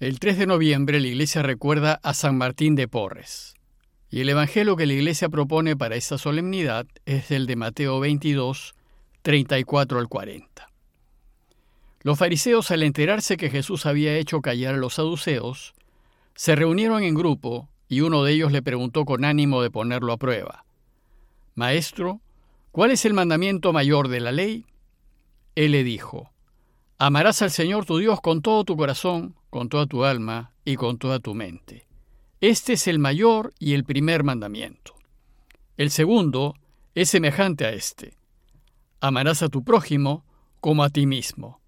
El 3 de noviembre la iglesia recuerda a San Martín de Porres. Y el evangelio que la iglesia propone para esta solemnidad es el de Mateo 22, 34 al 40. Los fariseos, al enterarse que Jesús había hecho callar a los saduceos, se reunieron en grupo y uno de ellos le preguntó con ánimo de ponerlo a prueba, Maestro, ¿cuál es el mandamiento mayor de la ley? Él le dijo, Amarás al Señor tu Dios con todo tu corazón, con toda tu alma y con toda tu mente. Este es el mayor y el primer mandamiento. El segundo es semejante a este. Amarás a tu prójimo como a ti mismo.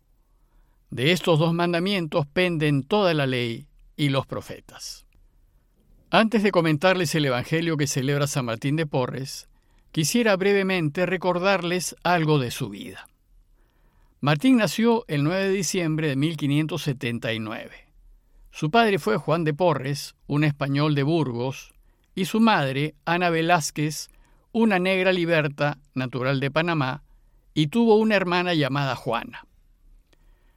De estos dos mandamientos penden toda la ley y los profetas. Antes de comentarles el Evangelio que celebra San Martín de Porres, quisiera brevemente recordarles algo de su vida. Martín nació el 9 de diciembre de 1579. Su padre fue Juan de Porres, un español de Burgos, y su madre, Ana Velázquez, una negra liberta natural de Panamá, y tuvo una hermana llamada Juana.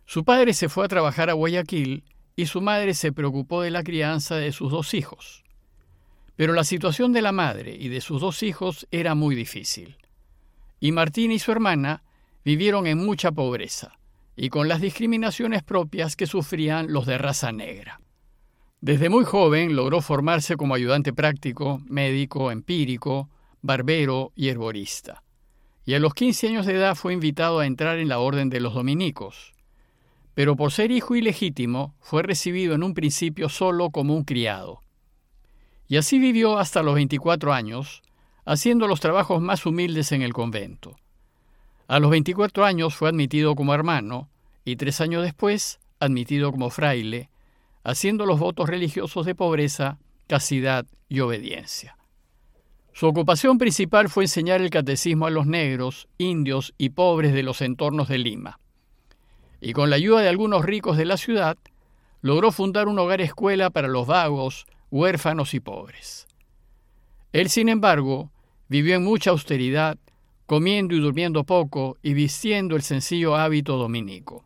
Su padre se fue a trabajar a Guayaquil y su madre se preocupó de la crianza de sus dos hijos. Pero la situación de la madre y de sus dos hijos era muy difícil. Y Martín y su hermana vivieron en mucha pobreza y con las discriminaciones propias que sufrían los de raza negra. Desde muy joven logró formarse como ayudante práctico, médico, empírico, barbero y herborista. Y a los 15 años de edad fue invitado a entrar en la Orden de los Dominicos. Pero por ser hijo ilegítimo, fue recibido en un principio solo como un criado. Y así vivió hasta los 24 años, haciendo los trabajos más humildes en el convento. A los 24 años fue admitido como hermano y tres años después admitido como fraile, haciendo los votos religiosos de pobreza, castidad y obediencia. Su ocupación principal fue enseñar el catecismo a los negros, indios y pobres de los entornos de Lima. Y con la ayuda de algunos ricos de la ciudad, logró fundar un hogar escuela para los vagos, huérfanos y pobres. Él, sin embargo, vivió en mucha austeridad comiendo y durmiendo poco y vistiendo el sencillo hábito dominico.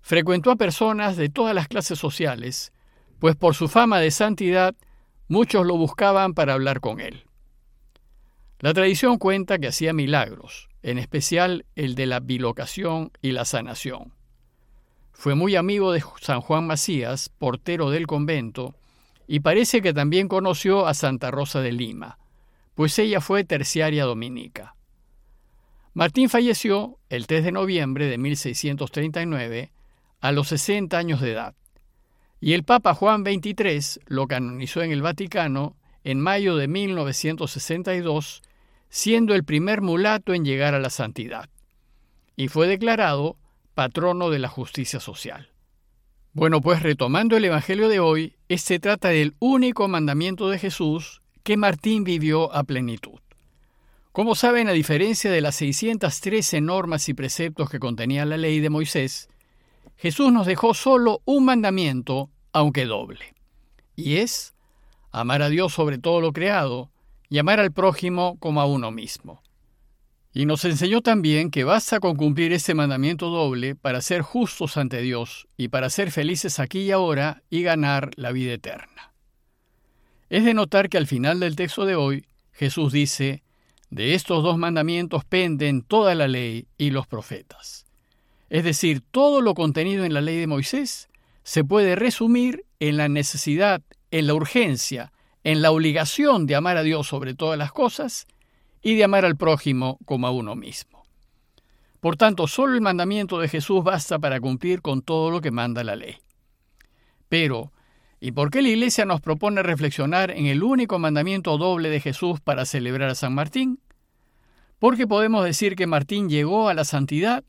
Frecuentó a personas de todas las clases sociales, pues por su fama de santidad muchos lo buscaban para hablar con él. La tradición cuenta que hacía milagros, en especial el de la bilocación y la sanación. Fue muy amigo de San Juan Macías, portero del convento, y parece que también conoció a Santa Rosa de Lima, pues ella fue terciaria dominica. Martín falleció el 3 de noviembre de 1639 a los 60 años de edad, y el Papa Juan XXIII lo canonizó en el Vaticano en mayo de 1962, siendo el primer mulato en llegar a la santidad, y fue declarado patrono de la justicia social. Bueno, pues retomando el Evangelio de hoy, este trata del único mandamiento de Jesús que Martín vivió a plenitud. Como saben, a diferencia de las 613 normas y preceptos que contenía la ley de Moisés, Jesús nos dejó solo un mandamiento, aunque doble, y es amar a Dios sobre todo lo creado y amar al prójimo como a uno mismo. Y nos enseñó también que basta con cumplir ese mandamiento doble para ser justos ante Dios y para ser felices aquí y ahora y ganar la vida eterna. Es de notar que al final del texto de hoy Jesús dice, de estos dos mandamientos penden toda la ley y los profetas. Es decir, todo lo contenido en la ley de Moisés se puede resumir en la necesidad, en la urgencia, en la obligación de amar a Dios sobre todas las cosas y de amar al prójimo como a uno mismo. Por tanto, solo el mandamiento de Jesús basta para cumplir con todo lo que manda la ley. Pero, ¿y por qué la Iglesia nos propone reflexionar en el único mandamiento doble de Jesús para celebrar a San Martín? Porque podemos decir que Martín llegó a la santidad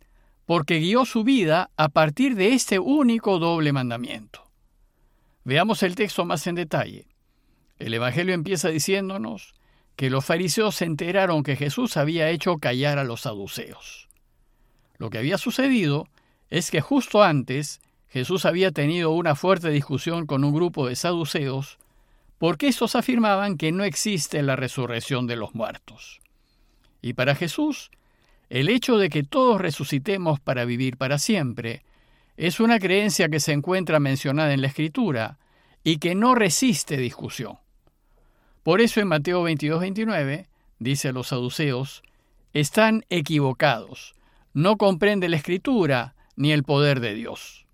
porque guió su vida a partir de este único doble mandamiento. Veamos el texto más en detalle. El Evangelio empieza diciéndonos que los fariseos se enteraron que Jesús había hecho callar a los saduceos. Lo que había sucedido es que justo antes Jesús había tenido una fuerte discusión con un grupo de saduceos porque estos afirmaban que no existe la resurrección de los muertos. Y para Jesús, el hecho de que todos resucitemos para vivir para siempre Es una creencia que se encuentra mencionada en la Escritura y que no resiste discusión. Por eso en Mateo 22, 29, dice los saduceos, están equivocados, no comprende la Escritura ni el poder de Dios.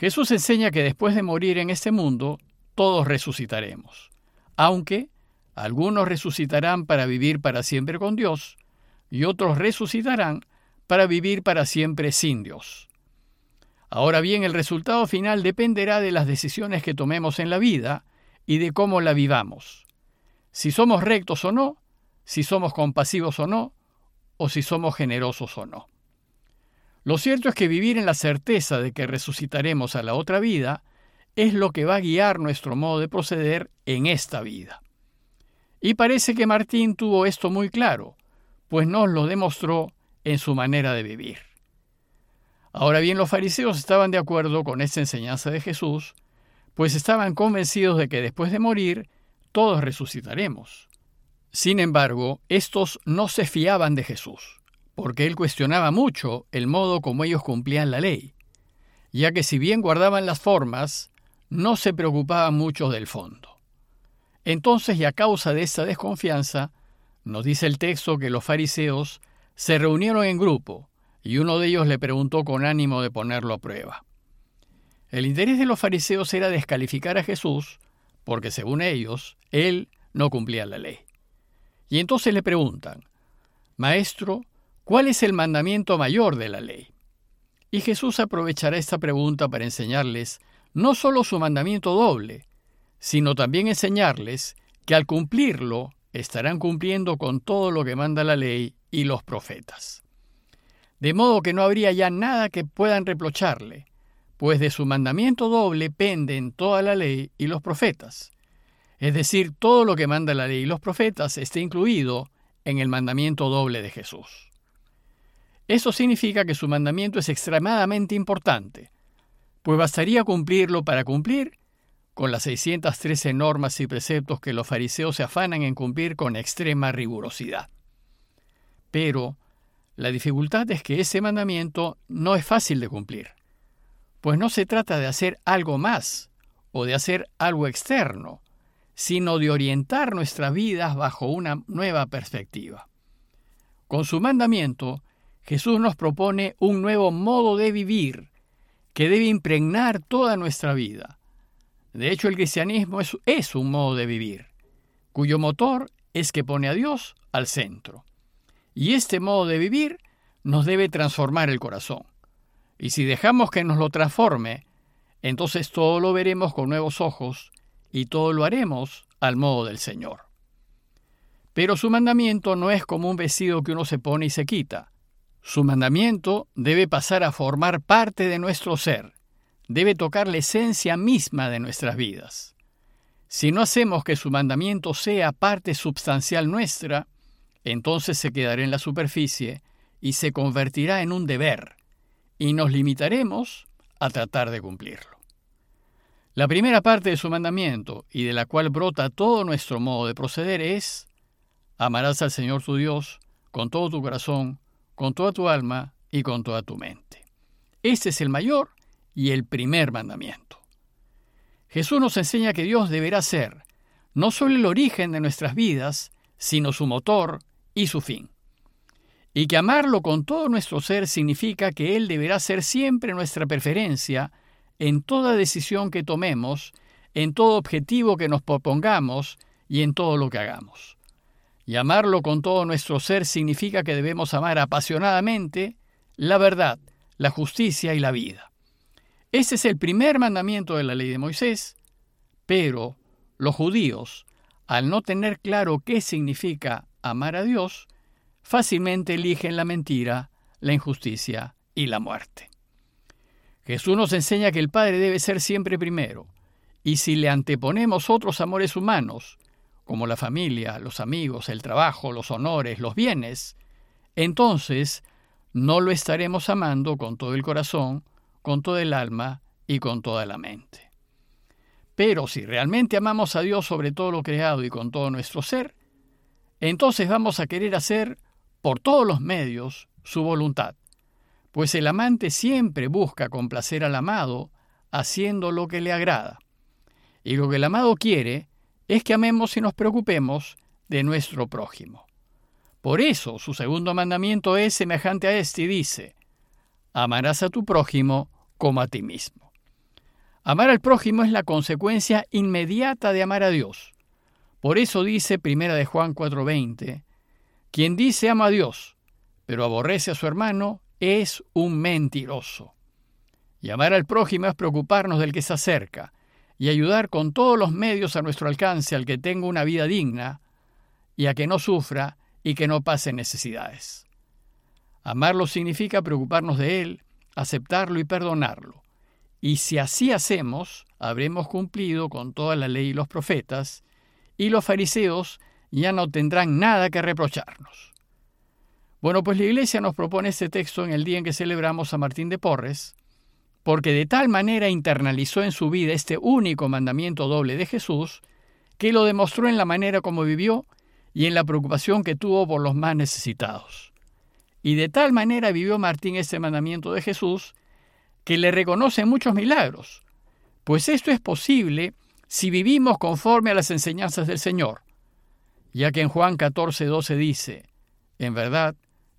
Jesús enseña que después de morir en este mundo, todos resucitaremos, aunque algunos resucitarán para vivir para siempre con Dios y otros resucitarán para vivir para siempre sin Dios. Ahora bien, el resultado final dependerá de las decisiones que tomemos en la vida y de cómo la vivamos. Si somos rectos o no, si somos compasivos o no, o si somos generosos o no. Lo cierto es que vivir en la certeza de que resucitaremos a la otra vida es lo que va a guiar nuestro modo de proceder en esta vida. Y parece que Martín tuvo esto muy claro, pues nos lo demostró en su manera de vivir. Ahora bien, los fariseos estaban de acuerdo con esta enseñanza de Jesús, pues estaban convencidos de que después de morir todos resucitaremos. Sin embargo, estos no se fiaban de Jesús, porque él cuestionaba mucho el modo como ellos cumplían la ley, ya que si bien guardaban las formas, no se preocupaban mucho del fondo. Entonces, y a causa de esta desconfianza, nos dice el texto que los fariseos se reunieron en grupo y uno de ellos le preguntó con ánimo de ponerlo a prueba. El interés de los fariseos era descalificar a Jesús porque, según ellos, él no cumplía la ley. Y entonces le preguntan, Maestro, ¿cuál es el mandamiento mayor de la ley? Y Jesús aprovechará esta pregunta para enseñarles no solo su mandamiento doble, sino también enseñarles que al cumplirlo estarán cumpliendo con todo lo que manda la ley y los profetas. De modo que no habría ya nada que puedan reprocharle, pues de su mandamiento doble penden toda la ley y los profetas. Es decir, todo lo que manda la ley y los profetas está incluido en el mandamiento doble de Jesús. Eso significa que su mandamiento es extremadamente importante, pues bastaría cumplirlo para cumplir con las 613 normas y preceptos que los fariseos se afanan en cumplir con extrema rigurosidad. Pero la dificultad es que ese mandamiento no es fácil de cumplir, pues no se trata de hacer algo más o de hacer algo externo, sino de orientar nuestras vidas bajo una nueva perspectiva. Con su mandamiento, Jesús nos propone un nuevo modo de vivir que debe impregnar toda nuestra vida, de hecho, el cristianismo es, un modo de vivir, cuyo motor es que pone a Dios al centro. Y este modo de vivir nos debe transformar el corazón. Y si dejamos que nos lo transforme, entonces todo lo veremos con nuevos ojos y todo lo haremos al modo del Señor. Pero su mandamiento no es como un vestido que uno se pone y se quita. Su mandamiento debe pasar a formar parte de nuestro ser debe tocar la esencia misma de nuestras vidas. Si no hacemos que su mandamiento sea parte substancial nuestra, entonces se quedará en la superficie y se convertirá en un deber, y nos limitaremos a tratar de cumplirlo. La primera parte de su mandamiento, y de la cual brota todo nuestro modo de proceder, es, amarás al Señor tu Dios con todo tu corazón, con toda tu alma y con toda tu mente. Este es el mayor y el primer mandamiento. Jesús nos enseña que Dios deberá ser no solo el origen de nuestras vidas, sino su motor y su fin. Y que amarlo con todo nuestro ser significa que Él deberá ser siempre nuestra preferencia en toda decisión que tomemos, en todo objetivo que nos propongamos y en todo lo que hagamos. Y amarlo con todo nuestro ser significa que debemos amar apasionadamente la verdad, la justicia y la vida. Ese es el primer mandamiento de la ley de Moisés, pero los judíos, al no tener claro qué significa amar a Dios, fácilmente eligen la mentira, la injusticia y la muerte. Jesús nos enseña que el Padre debe ser siempre primero, y si le anteponemos otros amores humanos, como la familia, los amigos, el trabajo, los honores, los bienes, entonces no lo estaremos amando con todo el corazón, con todo el alma y con toda la mente. Pero si realmente amamos a Dios sobre todo lo creado y con todo nuestro ser, entonces vamos a querer hacer por todos los medios su voluntad, pues el amante siempre busca complacer al amado haciendo lo que le agrada. Y lo que el amado quiere es que amemos y nos preocupemos de nuestro prójimo. Por eso su segundo mandamiento es semejante a este y dice, amarás a tu prójimo como a ti mismo. Amar al prójimo es la consecuencia inmediata de amar a Dios. Por eso dice Primera de Juan 4:20, quien dice ama a Dios, pero aborrece a su hermano, es un mentiroso. Y amar al prójimo es preocuparnos del que se acerca y ayudar con todos los medios a nuestro alcance al que tenga una vida digna y a que no sufra y que no pase necesidades. Amarlo significa preocuparnos de él, aceptarlo y perdonarlo. Y si así hacemos, habremos cumplido con toda la ley y los profetas, y los fariseos ya no tendrán nada que reprocharnos. Bueno, pues la Iglesia nos propone este texto en el día en que celebramos a Martín de Porres, porque de tal manera internalizó en su vida este único mandamiento doble de Jesús, que lo demostró en la manera como vivió y en la preocupación que tuvo por los más necesitados. Y de tal manera vivió Martín este mandamiento de Jesús, que le reconoce muchos milagros, pues esto es posible si vivimos conforme a las enseñanzas del Señor, ya que en Juan 14, 12 dice, en verdad,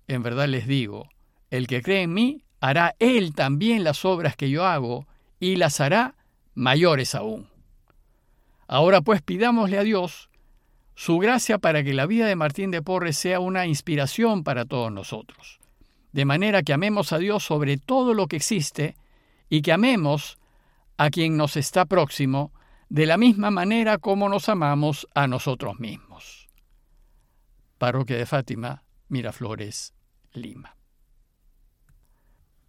en verdad les digo, el que cree en mí, hará él también las obras que yo hago, y las hará mayores aún. Ahora pues pidámosle a Dios su gracia para que la vida de Martín de Porres sea una inspiración para todos nosotros, de manera que amemos a Dios sobre todo lo que existe y que amemos a quien nos está próximo de la misma manera como nos amamos a nosotros mismos. Parroquia de Fátima, Miraflores, Lima.